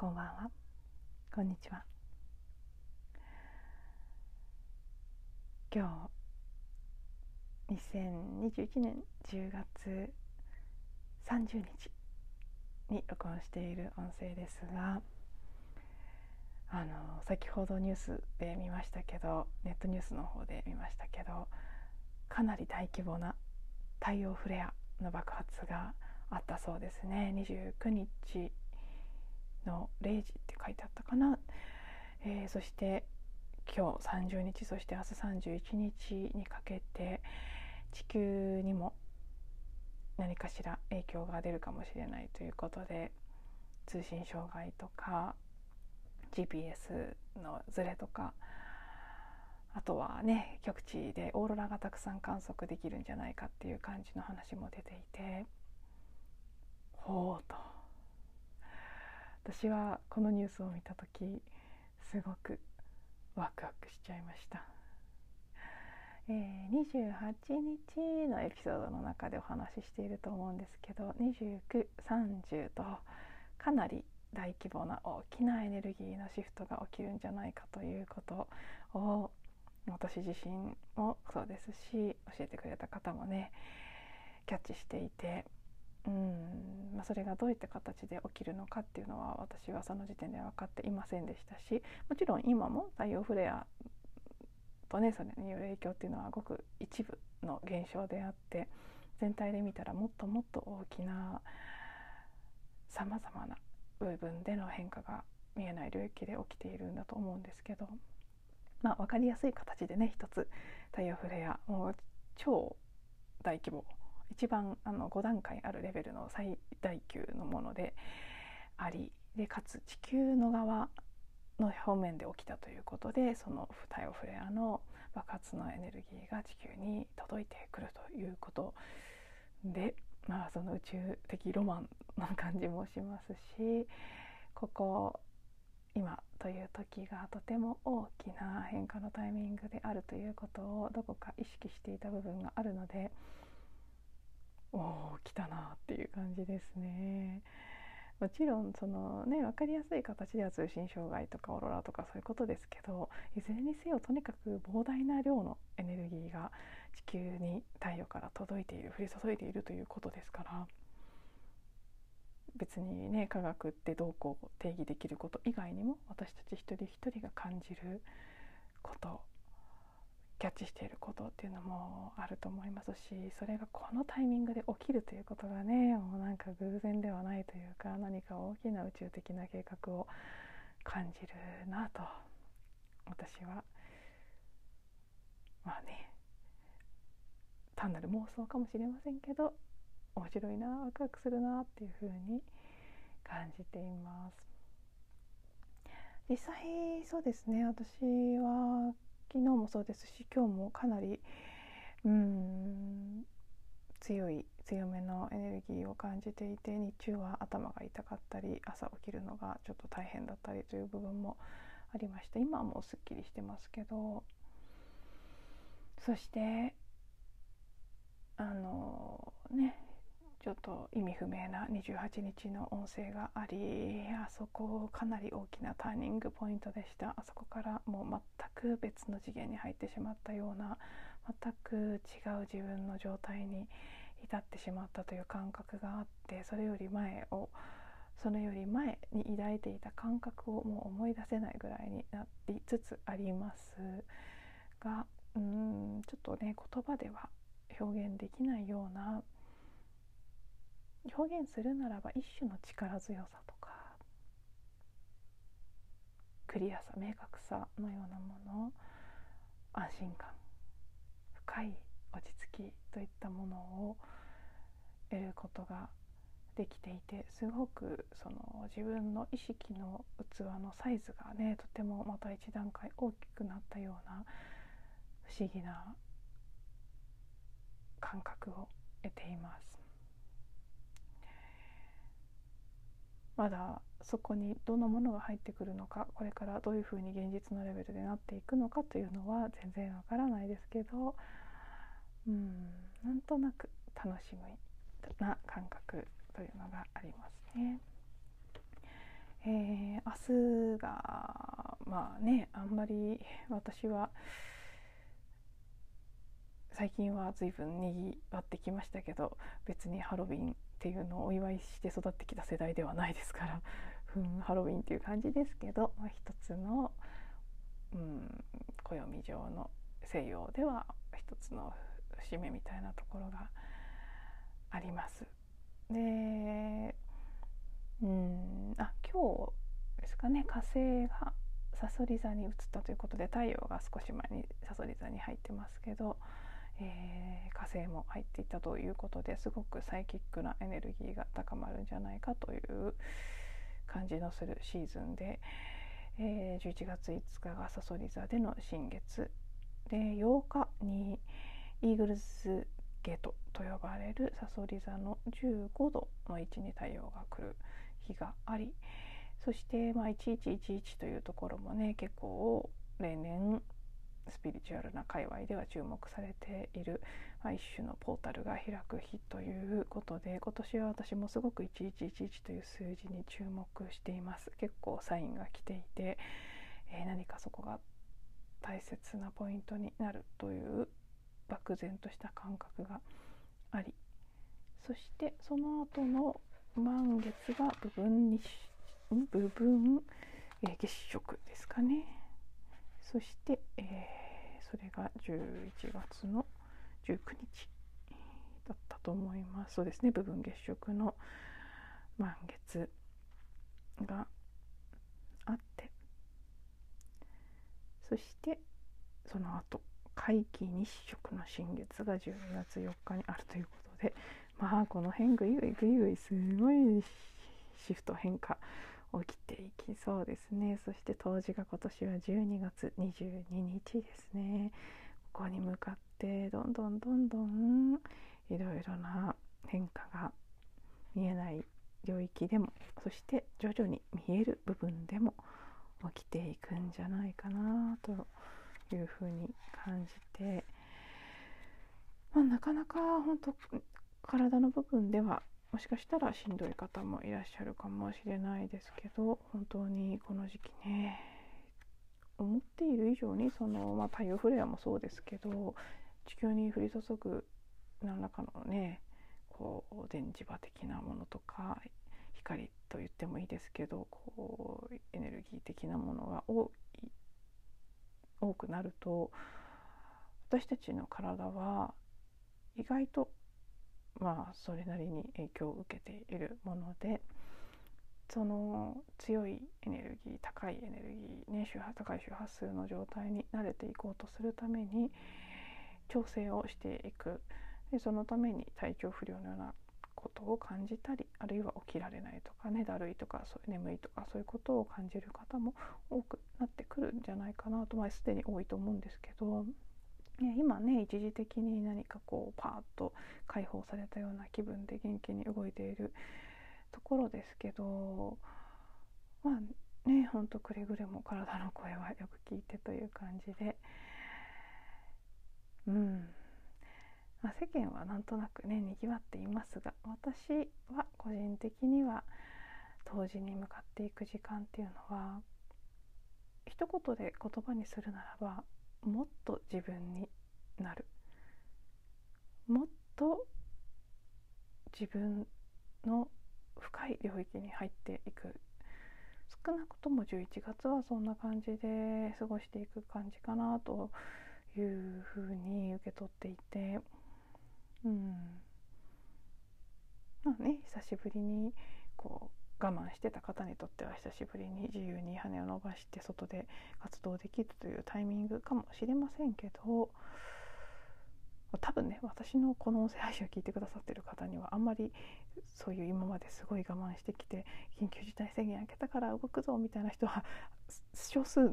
こんばんは。こんにちは。今日2021年10月30日に録音している音声ですがあの先ほどニュースで見ましたけどネットニュースの方で見ましたけどかなり大規模な太陽フレアの爆発があったそうですね。29日の0時って書いてあったかな、えー、そして今日30日そして明日31日にかけて地球にも何かしら影響が出るかもしれないということで通信障害とか GPS のズレとかあとはね極地でオーロラがたくさん観測できるんじゃないかっていう感じの話も出ていてほうと。私はこのニュースを見た時すごくワクワクしちゃいました、えー、28日のエピソードの中でお話ししていると思うんですけど2930とかなり大規模な大きなエネルギーのシフトが起きるんじゃないかということを私自身もそうですし教えてくれた方もねキャッチしていてうん、まあ、それがどういった形で起きるのかっていうのは私はその時点で分かっていませんでしたしもちろん今も太陽フレアとねそれによる影響っていうのはごく一部の現象であって全体で見たらもっともっと大きなさまざまな部分での変化が見えない領域で起きているんだと思うんですけどまあ、分かりやすい形でね一つ太陽フレアもう超大規模一番あの5段階あるレベルの最大級のものでありでかつ地球の側の表面で起きたということでその太陽フレアの爆発のエネルギーが地球に届いてくるということで、まあ、その宇宙的ロマンな感じもしますしここ今という時がとても大きな変化のタイミングであるということをどこか意識していた部分があるのでおお来たなっていう感じですね。もちろんそのね分かりやすい形では通信障害とかオーロラとかそういうことですけどいずれにせよとにかく膨大な量のエネルギーが地球に太陽から届いている降り注いでいるということですから別にね科学ってどうこう定義できること以外にも私たち一人一人が感じることキャッチしていることっていうのもあると思いますしそれがこのタイミングで起きるということがねもうなんか偶然ではないというか何か大きな宇宙的な計画を感じるなと私は。まあね単なる妄想かもしれませんけど面白いなワクワクするなっていう風に感じています。実際そうですね私は昨日もそうですし今日もかなりうん強い強めのエネルギーを感じていて日中は頭が痛かったり朝起きるのがちょっと大変だったりという部分もありました今はもうすっきりしてますけどそしてあのねちょっと意味不明な28日の音声がありあそこかなり大きなターニングポイントでした。あそこからもう全く別の次元に入ってしまったような全く違う自分の状態に至ってしまったという感覚があってそれより前をそれより前に抱いていた感覚をもう思い出せないぐらいになりつつありますがうんちょっとね言葉では表現できないような表現するならば一種の力強さとかクリアさ明確さのようなもの安心感深い落ち着きといったものを得ることができていてすごくその自分の意識の器のサイズがねとてもまた一段階大きくなったような不思議な感覚を得ています。まだそこにどんなものが入ってくるのかこれからどういうふうに現実のレベルでなっていくのかというのは全然わからないですけどうんなんとなく楽しみな感覚というのがありますね。えー、明日がまあねあんまり私は最近は随分にぎわってきましたけど別にハロウィンっていうのをお祝いして育ってきた世代ではないですから ふんハロウィンっていう感じですけど、まあ、一つの、うん、暦上の西洋では一つの節目みたいなところがあります。でうんあ今日ですかね火星がさそり座に移ったということで太陽が少し前にさそり座に入ってますけど、えー、火星も入っていたということですごくサイキックなエネルギーが高まるんじゃないかという感じのするシーズンで、えー、11月5日がさそり座での新月で8日にイーグルズゲートと呼ばれるさそり座の15度の位置に太陽が来る日がありそして、まあ、1111というところもね結構例年スピリチュアルな界隈では注目されている、まあ、一種のポータルが開く日ということで今年は私もすごく1111という数字に注目しています。結構サインが来ていて、えー、何かそこが大切なポイントになるという漠然とした感覚がありそしてその後の満月が部分に部分、えー、月食ですかね。そして、えー、それが11月の19日だったと思います。そうですね。部分月食の満月があってそしてその後皆既日食の新月が12月4日にあるということでまあこの辺ぐいぐいぐいぐいすごいシフト変化起きていきそうですね。そして冬至が今年は12月22日ですね。ここに向かってどんどんどんどんいろいろな変化が見えない領域でもそして徐々に見える部分でも起きていくんじゃないかなというふうに感じて、まあ、なかなか本当体の部分ではもしかしたらしんどい方もいらっしゃるかもしれないですけど本当にこの時期ね思っている以上にその、まあ、太陽フレアもそうですけど地球に降り注ぐ何らかのねこう電磁場的なものとか光と言ってもいいですけどこうエネルギー的なものが多い多くなると私たちの体は意外とまあそれなりに影響を受けているものでその強いエネルギー高いエネルギー、ね、周波高い周波数の状態に慣れていこうとするために調整をしていく。でそのために体調不良のようなことを感じたりあるいは起きられないとかねだるいとかそういう眠いとかそういうことを感じる方も多くなってくるんじゃないかなと、まあ、すでに多いと思うんですけど。今ね一時的に何かこうパーッと解放されたような気分で元気に動いているところですけどまあねほんとくれぐれも体の声はよく聞いてという感じで。うん、まあ、世間はなんとなくねにぎわっていますが私は個人的には当時に向かっていく時間っていうのは一言で言葉にするならばもっと自分になる。もっと自分の深い領域に入っていく。少なくとも11月はそんな感じで過ごしていく感じかなというふうに受け取っていて。うん。まあね久しぶりにこう我慢してた方にとっては久しぶりに自由に羽を伸ばして外で活動できるというタイミングかもしれませんけど多分ね私のこの音声配信を聞いてくださってる方にはあんまりそういう今まですごい我慢してきて緊急事態宣言明けたから動くぞみたいな人は少数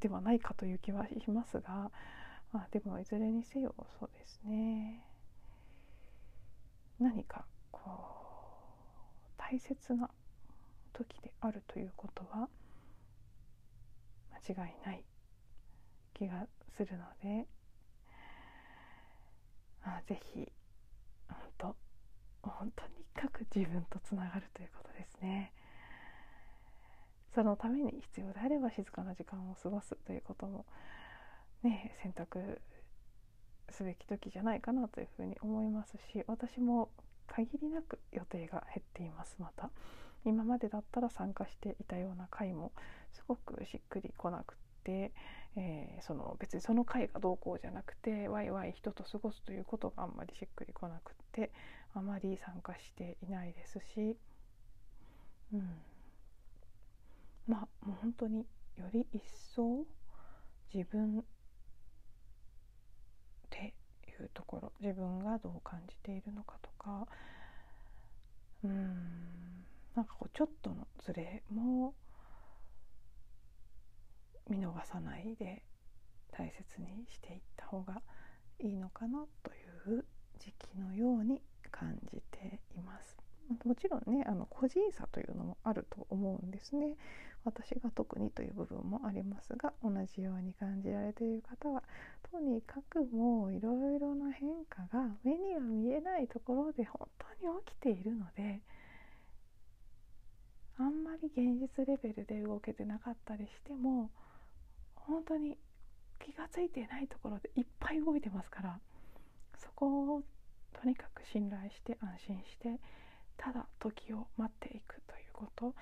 ではないかという気はしますが、まあ、でもいずれにせよそうですね。何かこう大切な時であるということは間違いない気がするので、まあ、ぜひ本本当にかく自分とつながるということですね。そのために必要であれば静かな時間を過ごすということもね選択すべき時じゃないかなというふうに思いますし私も限りなく予定が減っていますまた今までだったら参加していたような回もすごくしっくりこなくて、えー、その別にその回がどうこうじゃなくてワイワイ人と過ごすということがあんまりしっくりこなくてあまり参加していないですし、うん、まあもう本当により一層自分っていうところ自分がどう感じているのかとかうん。なんかこうちょっとのズレも見逃さないで大切にしていった方がいいのかなという時期のように感じています。もちろんねあの個人差というのもあると思うんですね。私が特にという部分もありますが同じように感じられている方はとにかくもういろいろな変化が目には見えないところで本当に起きているのであんまり現実レベルで動けてなかったりしても本当に気が付いてないところでいっぱい動いてますからそこをとにかく信頼して安心してただ時を待っていくということ。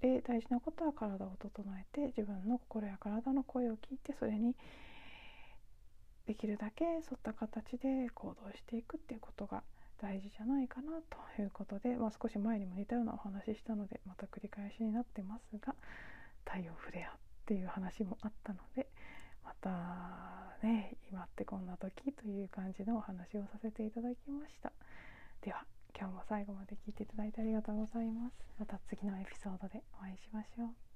で大事なことは体を整えて自分の心や体の声を聞いてそれにできるだけ沿った形で行動していくっていうことが大事じゃないかなということで、まあ、少し前にも似たようなお話ししたのでまた繰り返しになってますが太陽フレアっていう話もあったのでまたね今ってこんな時という感じのお話をさせていただきました。では今日も最後まで聞いていただいてありがとうございます。また次のエピソードでお会いしましょう。